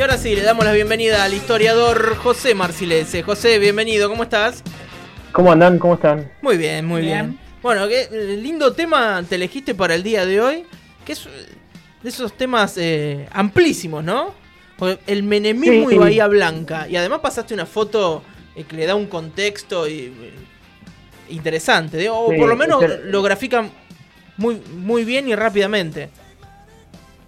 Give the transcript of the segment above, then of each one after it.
Y ahora sí, le damos la bienvenida al historiador José Marcilese. José, bienvenido, ¿cómo estás? ¿Cómo andan? ¿Cómo están? Muy bien, muy bien. Bueno, qué lindo tema te elegiste para el día de hoy, que es de esos temas eh, amplísimos, ¿no? Porque el menemismo y Bahía Blanca. Y además pasaste una foto eh, que le da un contexto y, eh, interesante, o por lo menos lo grafican muy, muy bien y rápidamente.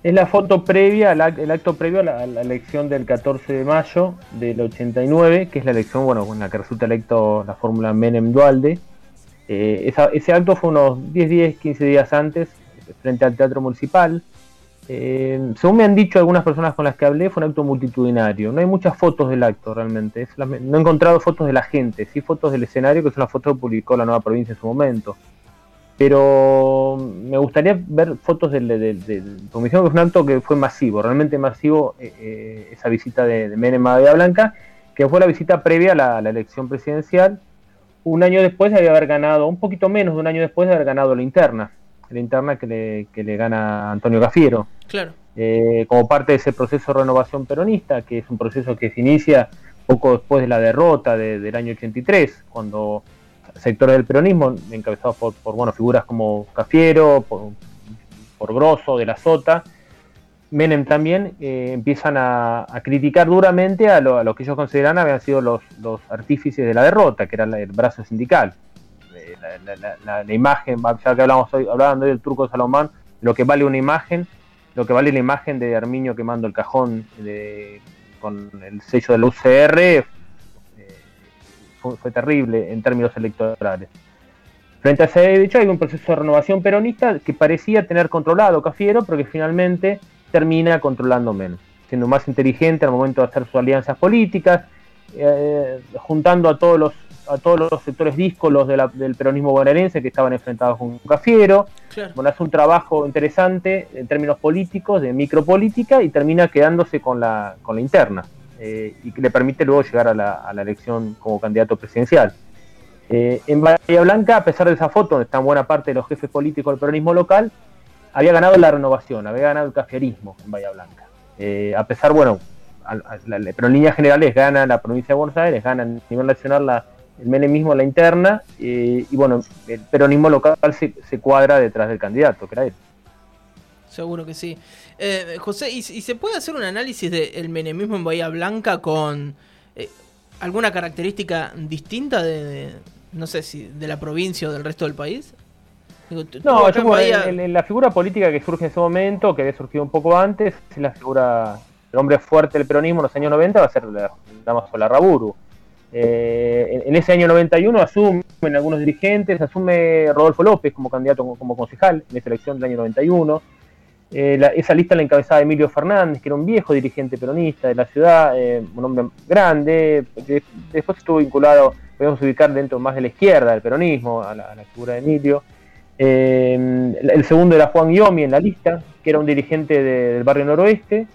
Es la foto previa, el acto previo a la, elección del 14 de mayo del 89, que es la elección, bueno, con la que resulta electo la fórmula Menem-Dualde. Eh, ese acto fue unos 10 días, 15 días antes, frente al Teatro Municipal. Eh, según me han dicho algunas personas con las que hablé, fue un acto multitudinario. No hay muchas fotos del acto realmente. no he encontrado fotos de la gente, sí fotos del escenario, que son las fotos que publicó la nueva provincia en su momento pero me gustaría ver fotos del, del, comisión, que es un acto que fue masivo, realmente masivo, eh, eh, esa visita de, de Menem a Blanca, que fue la visita previa a la, elección presidencial, un año después de haber ganado, un poquito menos de un año después de haber ganado la interna, la interna que le, que le gana Antonio Gafiero. Claro. Eh, como parte de ese proceso de renovación peronista, que es un proceso que se inicia poco después de la derrota del año 83, cuando sectores del peronismo, encabezados por, bueno, figuras como Cafiero, por, por Grosso, de la Sota, Menem también, eh, empiezan a, criticar duramente a lo, que ellos consideran habían sido los, los artífices de la derrota, que era el brazo sindical. Eh, la, imagen, ya que hablamos hoy, hablaban hoy del turco de lo que vale una imagen, lo que vale la imagen de Arminio quemando el cajón con el sello del UCR fue, terrible en términos electorales. Frente a ese hecho hay un proceso de renovación peronista que parecía tener controlado Cafiero, pero que finalmente termina controlando menos, siendo más inteligente al momento de hacer sus alianzas políticas, eh, juntando a todos los a todos los sectores díscolos del peronismo bonaerense que estaban enfrentados con Cafiero. Bueno, hace un trabajo interesante en términos políticos, de micropolítica, y termina quedándose con la, con la interna. Eh, y que le permite luego llegar a la, elección como candidato presidencial. Eh, en Bahía Blanca, a pesar de esa foto, donde están buena parte de los jefes políticos del peronismo local, había ganado la renovación, había ganado el caferismo en Bahía Blanca. Eh, a pesar, bueno, pero en líneas generales gana la provincia de Buenos Aires, gana a nivel nacional la, el menemismo la interna, y bueno, el peronismo local se, se cuadra detrás del candidato, que era él. Seguro que sí. Eh, José, ¿y, se puede hacer un análisis del menemismo en Bahía Blanca con eh, alguna característica distinta de, no sé si, de la provincia o del resto del país? no, yo, en, la figura política que surge en ese momento, que había surgido un poco antes, es la figura, el hombre fuerte del peronismo en los años 90 va a ser la, la Raburu. Eh, en, ese año 91 asumen algunos dirigentes, asume Rodolfo López como candidato como concejal en esa elección del año 91 eh, esa lista la encabezaba Emilio Fernández, que era un viejo dirigente peronista de la ciudad, eh, un hombre grande, que después estuvo vinculado, podemos ubicar dentro más de la izquierda del peronismo, a la, figura de Emilio. Eh, el segundo era Juan Guiomi en la lista, que era un dirigente del barrio noroeste.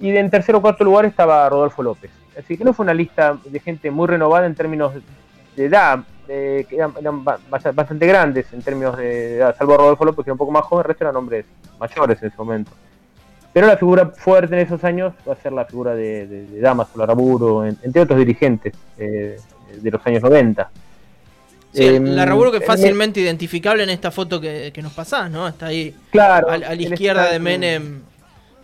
Y en tercer o cuarto lugar estaba Rodolfo López. Así que no fue una lista de gente muy renovada en términos de edad, que eran, bastante grandes en términos de edad, salvo Rodolfo López, que era un poco más joven, el resto eran hombres mayores en ese momento. Pero la figura fuerte en esos años va a ser la figura de, de, Damas, Laraburo, entre otros dirigentes eh, de los años 90. Sí, eh, la Raburo que es fácilmente identificable en esta foto que, nos pasás, ¿no? Está ahí claro, a, la izquierda de Menem.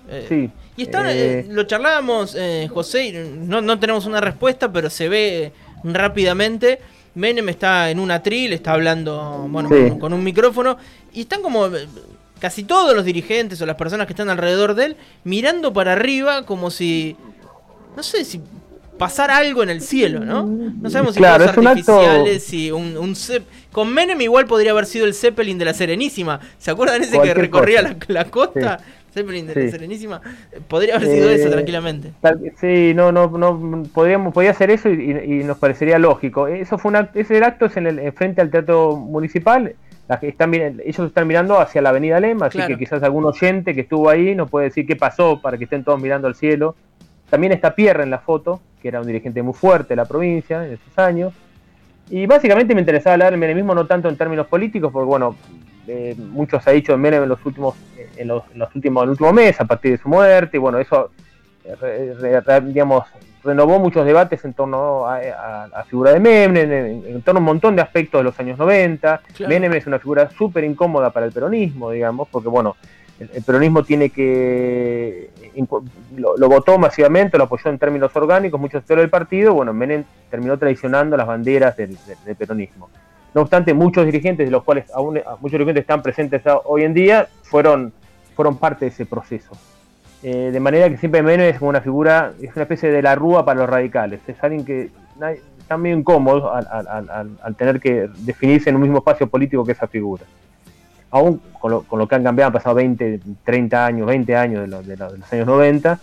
Eh, sí. Y está, eh, lo charlábamos, José, no, no tenemos una respuesta, pero se ve rápidamente Menem está en un atril, está hablando bueno, con, un micrófono, y están como eh, casi todos los dirigentes o las personas que están alrededor de él mirando para arriba como si, no sé, si pasara algo en el cielo, ¿no? No sabemos si claro, artificiales, si un, un con Menem igual podría haber sido el Zeppelin de la Serenísima. ¿Se acuerdan ese que recorría la, costa? Zeppelin de la Serenísima. Podría haber sido eso eh, tranquilamente. Sí, no, no, no podríamos, podía hacer eso y, nos parecería lógico. Eso fue una, ese acto es en el frente al teatro municipal. están, ellos están mirando hacia la avenida Lema, así que quizás algún oyente que estuvo ahí nos puede decir qué pasó para que estén todos mirando al cielo. También está Pierre en la foto, que era un dirigente muy fuerte de la provincia en esos años. Y básicamente me interesaba hablar del menemismo no tanto en términos políticos, porque bueno, eh, mucho se ha dicho de Menem en los últimos, en los, últimos, en el último mes, a partir de su muerte, y bueno, eso digamos, renovó muchos debates en torno a, la figura de Menem, en, torno a un montón de aspectos de los años 90. Menem es una figura súper incómoda para el peronismo, digamos, porque bueno, el, peronismo tiene que lo, votó masivamente, lo apoyó en términos orgánicos, muchos sectores del partido, bueno, Menem terminó traicionando las banderas del, peronismo. No obstante, muchos dirigentes, de los cuales aún muchos dirigentes están presentes hoy en día, fueron, fueron parte de ese proceso. Eh, de manera que siempre Menem es como una figura, es una especie de la rúa para los radicales. Es alguien que está medio incómodo al, tener que definirse en un mismo espacio político que esa figura. Aún con lo, que han cambiado, han pasado 20, 30 años, 20 años de, los años 90.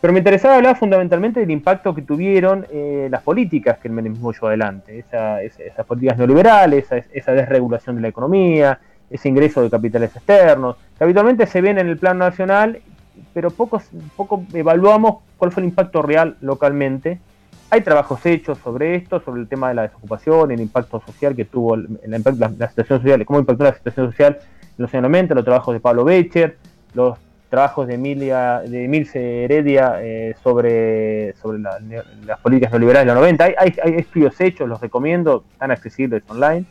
Pero me interesaba hablar fundamentalmente del impacto que tuvieron eh, las políticas que el menemismo llevó adelante. esas políticas neoliberales, esa desregulación de la economía, ese ingreso de capitales externos, que habitualmente se ven en el plano nacional pero poco, poco evaluamos cuál fue el impacto real localmente. Hay trabajos hechos sobre esto, sobre el tema de la desocupación, el impacto social que tuvo, la, la, situación social, cómo impactó la situación social en los años 90, los trabajos de Pablo Becher, los trabajos de Emilia, de Emilce Heredia eh, sobre, sobre las políticas neoliberales de los 90. Hay, hay, hay, estudios hechos, los recomiendo, están accesibles online.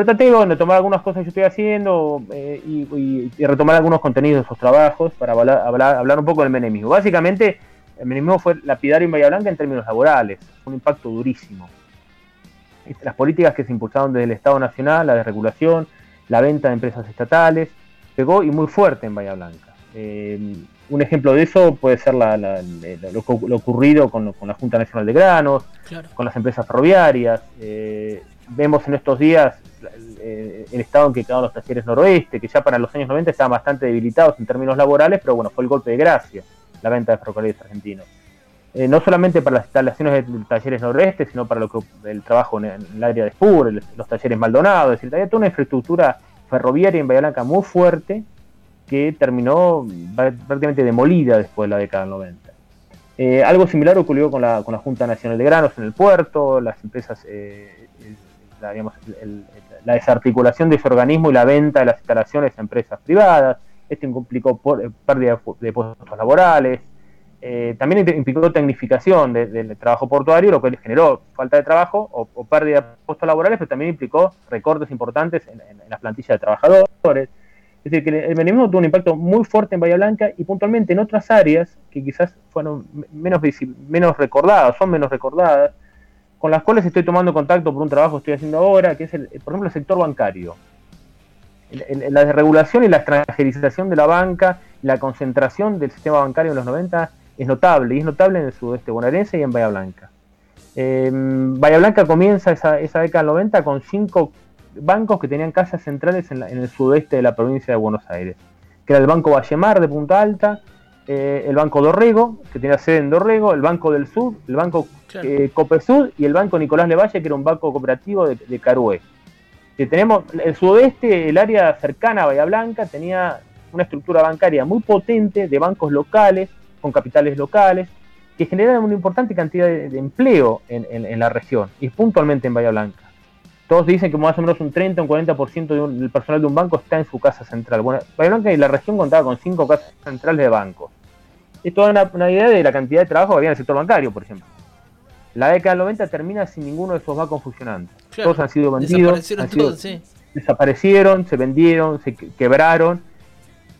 Pero traté de tomar algunas cosas que yo estoy haciendo eh, y, retomar algunos contenidos de esos trabajos para hablar, un poco del menemismo. Básicamente, el menemismo fue lapidario en Bahía Blanca en términos laborales, un impacto durísimo. Las políticas que se impulsaron desde el Estado Nacional, la desregulación, la venta de empresas estatales, pegó y muy fuerte en Bahía Blanca. Eh, un ejemplo de eso puede ser lo, ocurrido con, la Junta Nacional de Granos, con las empresas ferroviarias. Eh, vemos en estos días eh, el estado en que quedaron los talleres noroeste, que ya para los años 90 estaban bastante debilitados en términos laborales, pero bueno, fue el golpe de gracia la venta de ferrocarriles argentinos. Eh, no solamente para las instalaciones de talleres noroeste, sino para lo que, el trabajo en, el área de Spur, los talleres Maldonado, es decir, había toda una infraestructura ferroviaria en Bahía Blanca muy fuerte que terminó prácticamente demolida después de la década del 90. Eh, algo similar ocurrió con la, con la Junta Nacional de Granos en el puerto, las empresas la, la desarticulación de ese organismo y la venta de las instalaciones a empresas privadas. Esto implicó eh, pérdida de puestos laborales. Eh, también implicó tecnificación del trabajo portuario, lo cual generó falta de trabajo o, pérdida de puestos laborales, pero también implicó recortes importantes en, las plantillas de trabajadores. Es decir, que el menemismo tuvo un impacto muy fuerte en Bahía Blanca y puntualmente en otras áreas que quizás fueron menos, menos recordadas, son menos recordadas, con las cuales estoy tomando contacto por un trabajo que estoy haciendo ahora, que es, el, por ejemplo, el sector bancario. la desregulación y la extranjerización de la banca, la concentración del sistema bancario en los 90 es notable, y es notable en el sudeste bonaerense y en Bahía Blanca. Eh, Bahía Blanca comienza esa, esa década del 90 con cinco bancos que tenían casas centrales en, en, el sudeste de la provincia de Buenos Aires, que era el Banco Vallemar de Punta Alta, eh, el Banco Dorrego, que tenía sede en Dorrego, el Banco del Sur, el Banco eh, Copesud y el Banco Nicolás Levalle, que era un banco cooperativo de, de Carué. Que tenemos el sudeste, el área cercana a Bahía Blanca, tenía una estructura bancaria muy potente de bancos locales, con capitales locales, que generaban una importante cantidad de, empleo en, la región, y puntualmente en Bahía Blanca. Todos dicen que más o menos un 30 o un 40% del personal de un banco está en su casa central. Bueno, Bahía la región contaba con cinco casas centrales de bancos esto da una, idea de la cantidad de trabajo que había en el sector bancario, por ejemplo. La década del 90 termina sin ninguno de esos bancos funcionando. todos han sido vendidos. Desaparecieron Desaparecieron, se vendieron, se quebraron.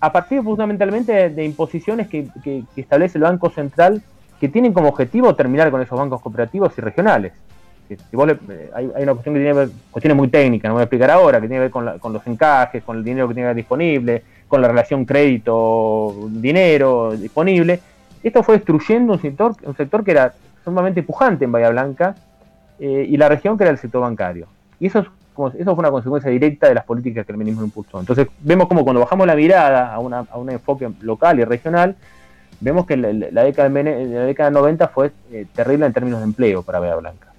A partir fundamentalmente de imposiciones que, establece el Banco Central que tienen como objetivo terminar con esos bancos cooperativos y regionales. Eh, hay, una cuestión que tiene que ver, cuestiones muy técnicas, no voy a explicar ahora, que tiene que ver con, los encajes, con el dinero que tiene disponible, con la relación crédito-dinero disponible. Esto fue destruyendo un sector, un sector que era sumamente pujante en Bahía Blanca eh, y la región que era el sector bancario. Y eso, es, eso fue una consecuencia directa de las políticas que el menemismo impulsó. Entonces vemos como cuando bajamos la mirada a, un enfoque local y regional, vemos que la, década, de, la década 90 fue eh, terrible en términos de empleo para Bahía Blanca.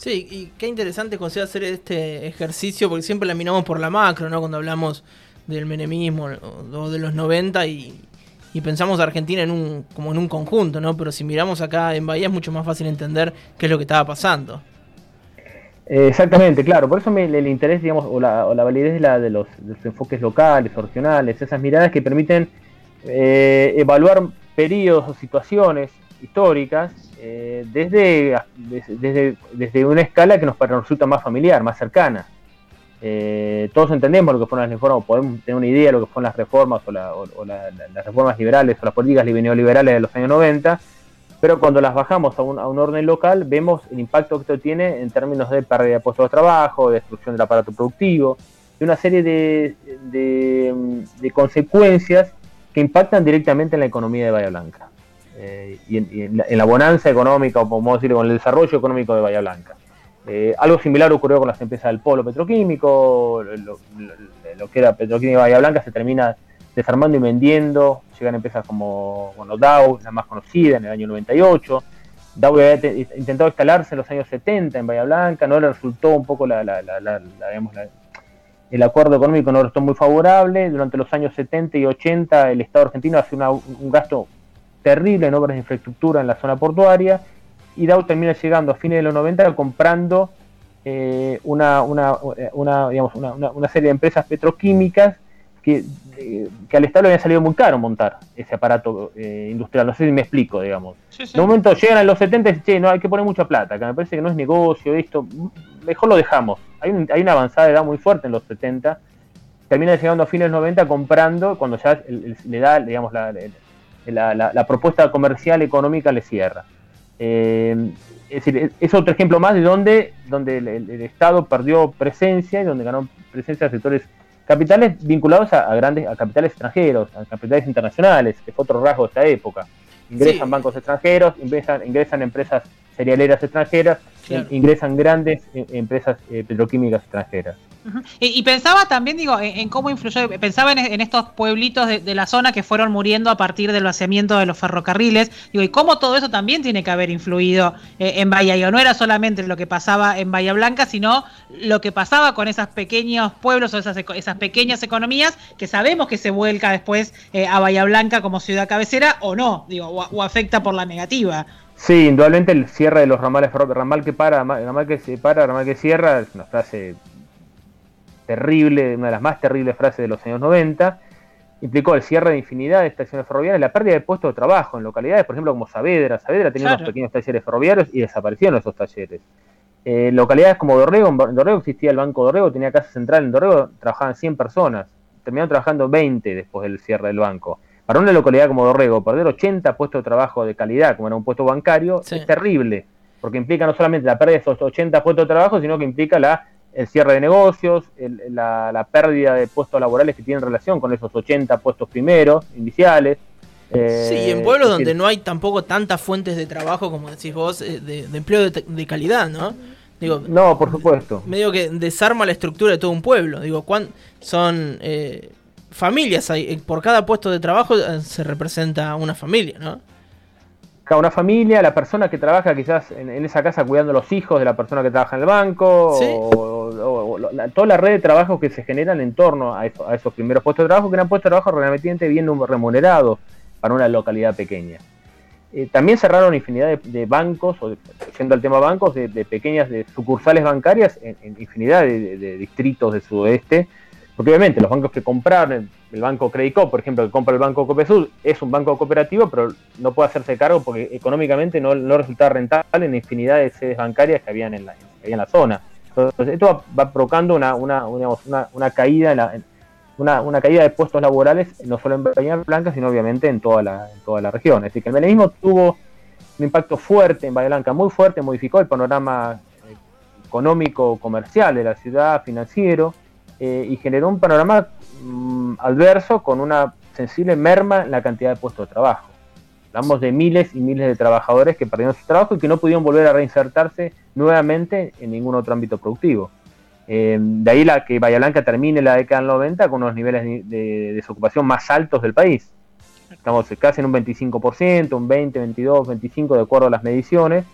Sí, y qué interesante conseguir hacer este ejercicio, porque siempre la miramos por la macro, ¿no? Cuando hablamos del menemismo o de los 90 y, pensamos a Argentina en un, como en un conjunto, ¿no? Pero si miramos acá en Bahía es mucho más fácil entender qué es lo que estaba pasando. Exactamente, claro, por eso me, el interés, digamos, o la, validez de, la, de, los, enfoques locales, regionales, esas miradas que permiten eh, evaluar periodos o situaciones históricas eh, desde, desde, desde, una escala que nos resulta más familiar, más cercana. Eh, todos entendemos lo que fueron las reformas, podemos tener una idea de lo que fueron las reformas o, las reformas liberales o las políticas neoliberales de los años 90, pero cuando las bajamos a un, a un, orden local vemos el impacto que esto tiene en términos de pérdida de puestos de trabajo, de destrucción del aparato productivo, de una serie de, de, consecuencias que impactan directamente en la economía de Bahía Blanca eh, y, en, la, bonanza económica, o podemos decir, con el desarrollo económico de Bahía Blanca. Eh, algo similar ocurrió con las empresas del polo petroquímico, lo, que era Petroquímica Bahía Blanca se termina desarmando y vendiendo, llegan empresas como bueno, Dow, la más conocida en el año 98, Dow había intentado instalarse en los años 70 en Bahía Blanca, no le resultó un poco la, el acuerdo económico no resultó muy favorable, durante los años 70 y 80 el Estado argentino hace un gasto terrible en obras de infraestructura en la zona portuaria y Dow termina llegando a fines de los 90 comprando eh, una, una, una, digamos, una, serie de empresas petroquímicas que, eh, que, al Estado le había salido muy caro montar ese aparato eh, industrial. No sé si me explico, digamos. En un momento llegan a los 70 y dicen, che, no, hay que poner mucha plata, que me parece que no es negocio, esto, mejor lo dejamos. Hay, hay una avanzada de edad muy fuerte en los 70. Termina llegando a fines de los 90 comprando cuando ya le da, digamos, la, la, la propuesta comercial económica le cierra. Eh, es decir, es otro ejemplo más de donde, donde el, Estado perdió presencia y donde ganó presencia a sectores capitales vinculados a, grandes a capitales extranjeros, a capitales internacionales, que fue otro rasgo de esta época. Ingresan bancos extranjeros, ingresan, ingresan empresas cerealeras extranjeras, ingresan grandes eh, empresas eh, petroquímicas extranjeras y, pensaba también, digo, en, cómo influyó, pensaba en, estos pueblitos de, la zona que fueron muriendo a partir del vaciamiento de los ferrocarriles, digo, y cómo todo eso también tiene que haber influido eh, en Bahía. Digo, no era solamente lo que pasaba en Bahía Blanca, sino lo que pasaba con esos pequeños pueblos o esas, esas pequeñas economías que sabemos que se vuelca después eh, a Bahía Blanca como ciudad cabecera o no, digo, o, afecta por la negativa. Sí, indudablemente el cierre de los ramales, ramal que para, ramal que se para, ramal que cierra, es una frase terrible, una de las más terribles frases de los años 90, implicó el cierre de infinidad de estaciones ferroviarias y la pérdida de puestos de trabajo en localidades, por ejemplo, como Saavedra. Saavedra tenía unos pequeños talleres ferroviarios y desaparecieron esos talleres. Eh, localidades como Dorrego, en Dorrego existía el Banco Dorrego, tenía casa central en Dorrego, trabajaban 100 personas, terminaron trabajando 20 después del cierre del banco. Para una localidad como Dorrego, perder 80 puestos de trabajo de calidad, como era un puesto bancario, es terrible, porque implica no solamente la pérdida de esos 80 puestos de trabajo, sino que implica la el cierre de negocios, la, pérdida de puestos laborales que tienen relación con esos 80 puestos primeros, iniciales. Eh, sí, en pueblos donde no hay tampoco tantas fuentes de trabajo, como decís vos, eh, de, empleo de, calidad, ¿no? Digo, no, por supuesto. Medio que desarma la estructura de todo un pueblo. Digo, son eh, familias, hay, por cada puesto de trabajo se representa una familia, ¿no? una familia, la persona que trabaja quizás en, esa casa cuidando a los hijos de la persona que trabaja en el banco, o, toda la red de trabajo que se generan en torno a, esos primeros puestos de trabajo, que eran puestos de trabajo realmente bien remunerados para una localidad pequeña. Eh, también cerraron infinidad de, bancos, o yendo al tema bancos, de, pequeñas de sucursales bancarias en, infinidad de, distritos del sudoeste, porque obviamente los bancos que compraron, el banco Credicop, por ejemplo, que compra el banco Copesud, es un banco cooperativo, pero no puede hacerse cargo porque económicamente no, no resulta rentable en infinidad de sedes bancarias que habían en la, en la zona. Entonces, esto va, provocando una, una, una, caída en una, una, caída de puestos laborales, no solo en Bahía Blanca, sino obviamente en toda la, en toda la región. Decir, que el menemismo tuvo un impacto fuerte en Bahía Blanca, muy fuerte, modificó el panorama eh, económico, comercial de la ciudad, financiero, eh, y generó un panorama mm, adverso con una sensible merma en la cantidad de puestos de trabajo. Hablamos de miles y miles de trabajadores que perdieron su trabajo y que no pudieron volver a reinsertarse nuevamente en ningún otro ámbito productivo. Eh, de ahí la que Bahía termine la década del 90 con unos niveles de, desocupación más altos del país. Estamos casi en un 25%, un 20, 22, 25 de acuerdo a las mediciones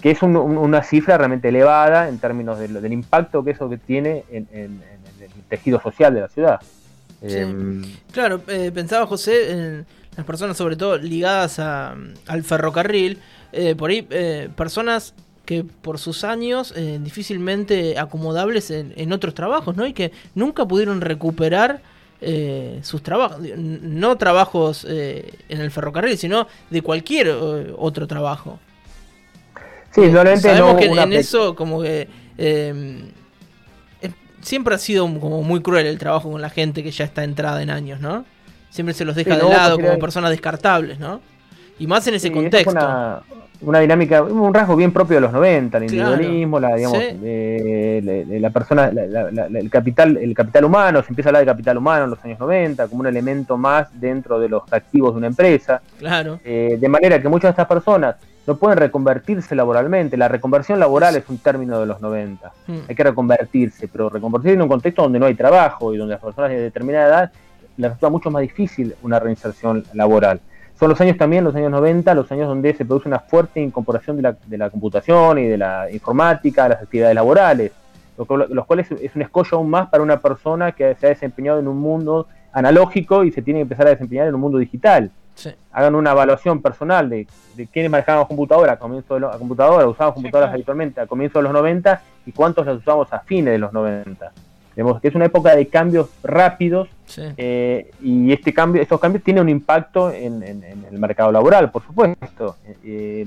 que es una cifra realmente elevada en términos del impacto que eso que tiene en, el tejido social de la ciudad. Em, claro, eh, pensaba José en las personas sobre todo ligadas al ferrocarril, eh, por ahí eh, personas que por sus años difícilmente acomodables en, otros trabajos, ¿no? Y que nunca pudieron recuperar eh, sus trabajos, no trabajos eh, en el ferrocarril, sino de cualquier eh, otro trabajo. Sí, Sabemos que en eso como que siempre ha sido como muy cruel el trabajo con la gente que ya está entrada en años, ¿no? Siempre se los deja de lado como personas descartables, ¿no? Y más en ese contexto una dinámica, un rasgo bien propio de los 90, el individualismo, la, digamos, la persona, el capital, el capital humano, se empieza a hablar de capital humano en los años 90 como un elemento más dentro de los activos de una empresa. Claro. Eh, de manera que muchas de estas personas no pueden reconvertirse laboralmente. La reconversión laboral es un término de los 90. Hmm. Hay que reconvertirse, pero reconvertirse en un contexto donde no hay trabajo y donde las personas de determinada edad les resulta mucho más difícil una reinserción laboral. Son los años también, los años 90, los años donde se produce una fuerte incorporación de la, de la computación y de la informática, las actividades laborales, los cuales es un escollo aún más para una persona que se ha desempeñado en un mundo analógico y se tiene que empezar a desempeñar en un mundo digital. Hagan una evaluación personal de, de quiénes manejábamos computadoras, a comienzo de la computadora, usábamos computadoras habitualmente a comienzos de los 90 y cuántos las usamos a fines de los 90. Vemos que es una época de cambios rápidos eh, y este cambio, estos cambios tienen un impacto en, el mercado laboral, por supuesto. Eh,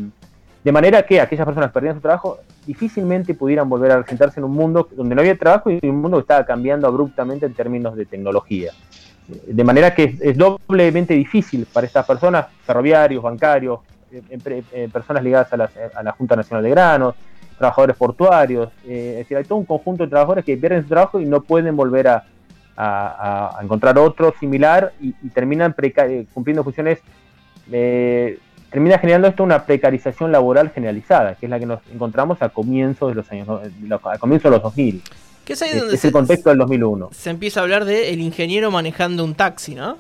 de manera que aquellas personas que perdían su trabajo difícilmente pudieran volver a sentarse en un mundo donde no había trabajo y un mundo que estaba cambiando abruptamente en términos de tecnología. De manera que es, doblemente difícil para estas personas, ferroviarios, bancarios, eh, personas ligadas a la, a la Junta Nacional de Granos, trabajadores portuarios, eh, es decir, hay todo un conjunto de trabajadores que pierden su trabajo y no pueden volver a, encontrar otro similar y, terminan eh, cumpliendo funciones, eh, termina generando esto una precarización laboral generalizada, que es la que nos encontramos a comienzos de los años, a comienzos de los 2000. ¿Qué es ahí donde es el contexto del 2001. Se empieza a hablar de el ingeniero manejando un taxi, ¿no?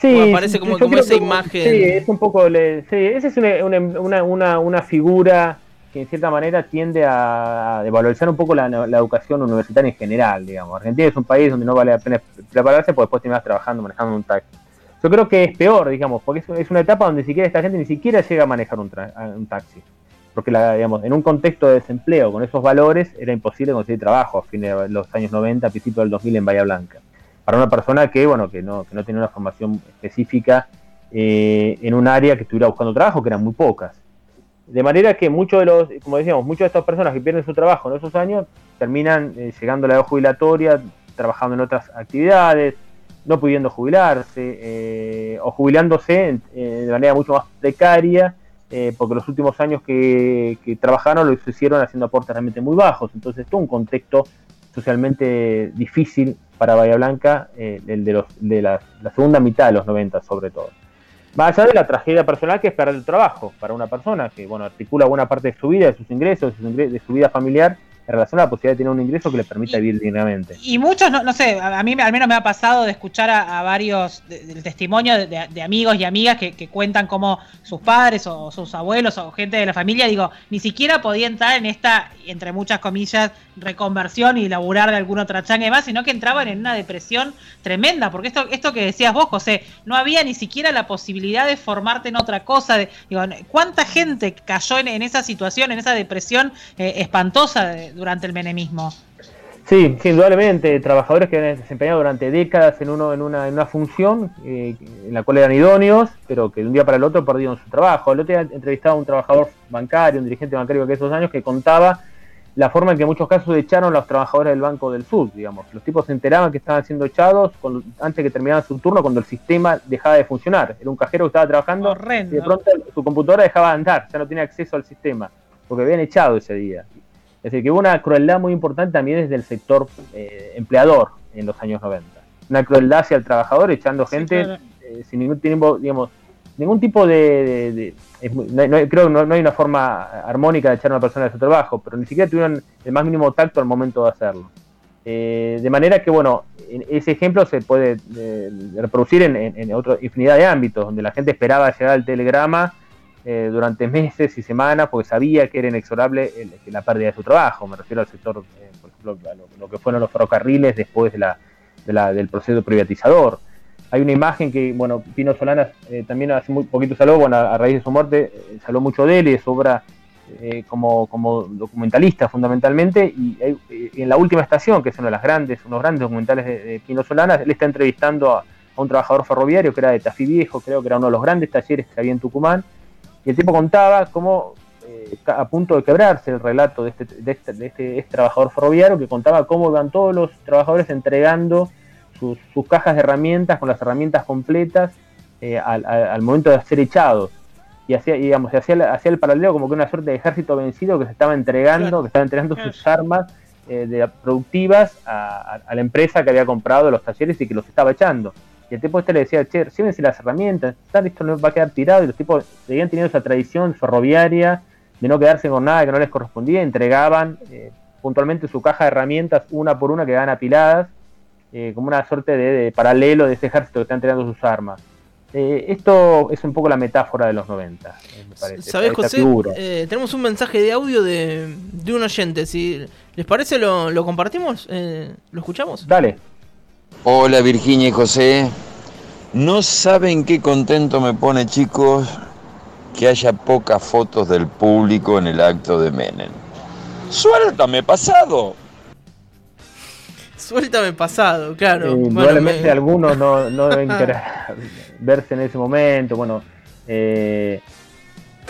Sí, aparece como, esa imagen. Sí, es un poco. sí, esa es una, una, una figura que en cierta manera tiende a, devalorizar un poco la, educación universitaria en general, digamos. Argentina es un país donde no vale la pena prepararse porque después terminas trabajando manejando un taxi. Yo creo que es peor, digamos, porque es, una etapa donde siquiera esta gente ni siquiera llega a manejar un, taxi. Porque, la, digamos, en un contexto de desempleo con esos valores era imposible conseguir trabajo a fines de los años 90, a principios del 2000 en Bahía Blanca. Para una persona que, bueno, que no, que no tenía una formación específica eh, en un área que estuviera buscando trabajo, que eran muy pocas. De manera que muchos de los, como decíamos, muchas de estas personas que pierden su trabajo en esos años terminan eh, llegando a la edad jubilatoria, trabajando en otras actividades, no pudiendo jubilarse eh, o jubilándose de manera mucho más precaria, eh, porque los últimos años que, trabajaron lo hicieron haciendo aportes realmente muy bajos. Entonces, todo un contexto socialmente difícil para Bahía Blanca, el de, los, de la, la segunda mitad de los 90 sobre todo. Más allá de la tragedia personal que es perder el trabajo para una persona que bueno articula buena parte de su vida, de sus ingresos, de su vida familiar en relación a la posibilidad de tener un ingreso que le permita vivir dignamente. Y muchos, no, no sé, a mí al menos me ha pasado de escuchar a, varios del testimonio de, amigos y amigas que, cuentan cómo sus padres o sus abuelos o gente de la familia, digo, ni siquiera podía entrar en esta, entre muchas comillas, reconversión y laburar de alguna otra changa y más, sino que entraban en una depresión tremenda, porque esto, esto que decías vos, José, no había ni siquiera la posibilidad de formarte en otra cosa. De, ¿cuánta gente cayó en, esa situación, en esa depresión eh, espantosa? De, durante el menemismo. Sí, indudablemente, trabajadores que han desempeñado durante décadas en, uno, en, una, en una función eh, en la cual eran idóneos, pero que de un día para el otro perdieron su trabajo. El otro día entrevistaba a un trabajador bancario, un dirigente bancario que esos años, que contaba la forma en que en muchos casos echaron a los trabajadores del Banco del Sur, digamos. Los tipos se enteraban que estaban siendo echados antes que terminaran su turno cuando el sistema dejaba de funcionar. Era un cajero que estaba trabajando y de pronto su computadora dejaba de andar, ya no tenía acceso al sistema, porque habían echado ese día. Es decir, que hubo una crueldad muy importante también desde el sector eh, empleador en los años 90. Una crueldad hacia el trabajador, echando gente eh, sin ningún tipo, digamos, ningún tipo de... creo que no, hay una forma armónica de echar a una persona de su trabajo, pero ni siquiera tuvieron el más mínimo tacto al momento de hacerlo. Eh, de manera que, bueno, ese ejemplo se puede reproducir en, en, otra infinidad de ámbitos, donde la gente esperaba llegar al telegrama eh, durante meses y semanas porque sabía que era inexorable la pérdida de su trabajo. Me refiero al sector, eh, por ejemplo, a lo, que fueron los ferrocarriles después de la, del proceso privatizador. Hay una imagen que, bueno, Pino Solanas eh, también hace muy poquito saló, bueno, a, raíz de su muerte, salió mucho de él y de su obra eh, como, como documentalista fundamentalmente, y en la última estación, que es uno de las grandes, unos grandes documentales de, Pino Solana, él está entrevistando a, un trabajador ferroviario que era de Tafí Viejo, creo que era uno de los grandes talleres que había en Tucumán, y el tipo contaba cómo a punto de quebrarse el relato de este, de este, de este, este, trabajador ferroviario que contaba cómo iban todos los trabajadores entregando sus, cajas de herramientas con las herramientas completas eh, al, momento de ser echados. Y hacía, digamos, hacía, hacía el paralelo como que una suerte de ejército vencido que se estaba entregando, que estaba entregando sus armas eh, de, productivas a, la empresa que había comprado los talleres y que los estaba echando. Y el tipo este le decía, che, llévense las herramientas, esto no va a quedar tirado. Y los tipos seguían teniendo esa tradición ferroviaria de no quedarse con nada que no les correspondía, entregaban eh, puntualmente su caja de herramientas una por una, que quedaban apiladas, eh, como una suerte de, paralelo de ese ejército que está entregando sus armas. Eh, esto es un poco la metáfora de los 90, me parece. ¿Sabés, José? tenemos un mensaje de audio de, un oyente. Si les parece, lo, lo compartimos, lo escuchamos. Dale. Hola Virginia y José. No saben qué contento me pone, chicos, que haya pocas fotos del público en el acto de Menem. Suéltame pasado. Suéltame pasado, claro. probablemente algunos no, no deben querer verse en ese momento. Bueno, eh,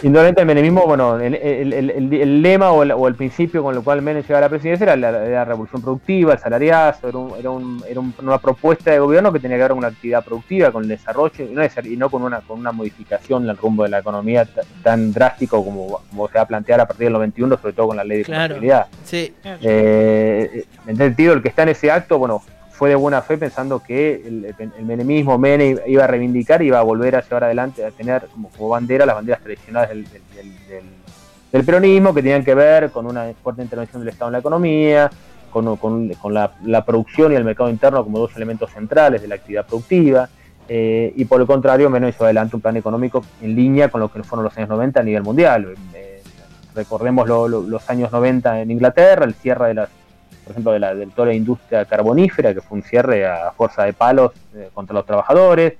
Indolente el menemismo, bueno, el, lema o el, principio con el cual Menem llega a la presidencia era la, revolución productiva, el salariazo, era, una propuesta de gobierno que tenía que ver con una actividad productiva, con el desarrollo y no, con, una, con una modificación del rumbo de la economía tan drástico como, se va a plantear a partir del 91, sobre todo con la ley de claro, Sí. Eh, en ese sentido, el que está en ese acto, bueno, fue de buena fe pensando que el, menemismo, Menem iba a reivindicar y iba a volver a llevar adelante, a tener como, bandera las banderas tradicionales del, peronismo que tenían que ver con una fuerte intervención del Estado en la economía, con, la, producción y el mercado interno como dos elementos centrales de la actividad productiva. Eh, y por el contrario, Menem hizo adelante un plan económico en línea con lo que fueron los años 90 a nivel mundial. Eh, recordemos los años 90 en Inglaterra, el cierre de las por ejemplo, de, la, de toda la industria carbonífera, que fue un cierre a fuerza de palos eh, contra los trabajadores.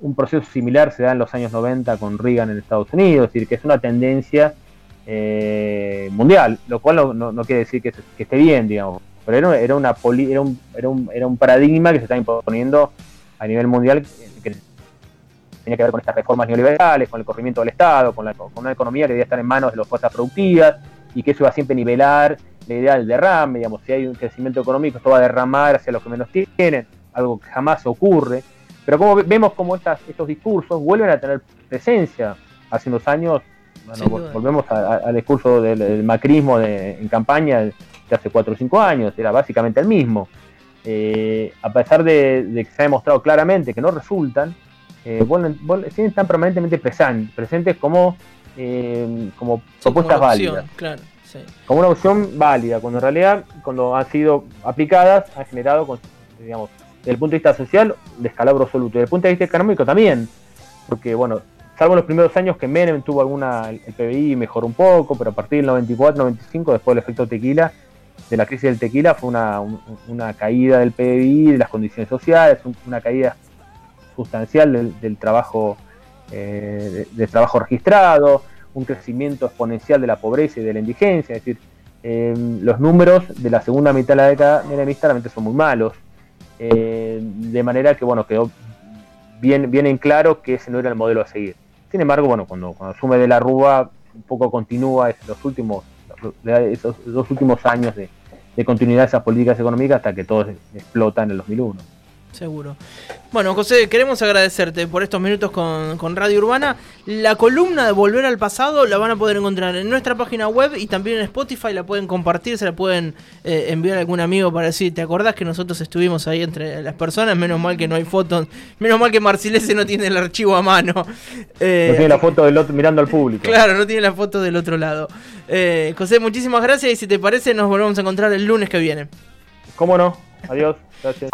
Un proceso similar se da en los años 90 con Reagan en Estados Unidos, es decir, que es una tendencia eh, mundial, lo cual no, quiere decir que, esté bien, digamos, pero era, era, una era, un, era, un, era un paradigma que se está imponiendo a nivel mundial que tenía que ver con estas reformas neoliberales, con el corrimiento del Estado, con, la, con una economía que debía estar en manos de las fuerzas productivas y que eso iba a siempre nivelar la idea del derrame, digamos, si hay un crecimiento económico, esto va a derramar hacia los que menos tienen, algo que jamás ocurre. Pero como vemos como estas, estos discursos vuelven a tener presencia. Hace unos años, volvemos al discurso del, macrismo en campaña de hace 4 o 5 años, era básicamente el mismo. Eh, a pesar de, que se ha demostrado claramente que no resultan, eh, están permanentemente presentes como, eh, como propuestas válidas. Claro como una opción válida, cuando en realidad, cuando han sido aplicadas, han generado, digamos, desde el punto de vista social, descalabro absoluto. Desde el punto de vista económico también, porque, bueno, salvo los primeros años que Menem tuvo alguna, el PBI mejoró un poco, pero a partir del 94, 95, después del efecto tequila, de la crisis del tequila, fue una, caída del PBI, de las condiciones sociales, una caída sustancial del, trabajo eh, del trabajo registrado, un crecimiento exponencial de la pobreza y de la indigencia, es decir, eh, los números de la segunda mitad de la década menemista realmente son muy malos, eh, de manera que, bueno, quedó bien, bien en claro que ese no era el modelo a seguir. Sin embargo, bueno, cuando, cuando asume de la Rúa, un poco continúa los últimos, esos dos últimos años de, de continuidad de esas políticas económicas hasta que todos explotan en el 2001. Seguro. Bueno, José, queremos agradecerte por estos minutos con, Radio Urbana. La columna de Volver al Pasado la van a poder encontrar en nuestra página web y también en Spotify. La pueden compartir, se la pueden eh, enviar a algún amigo para decir, ¿te acordás que nosotros estuvimos ahí entre las personas? Menos mal que no hay fotos, menos mal que Marcilese no tiene el archivo a mano. Eh, no tiene la foto del otro mirando al público. Claro, no tiene la foto del otro lado. Eh, José, muchísimas gracias y si te parece nos volvemos a encontrar el lunes que viene. ¿Cómo no? Adiós. Gracias.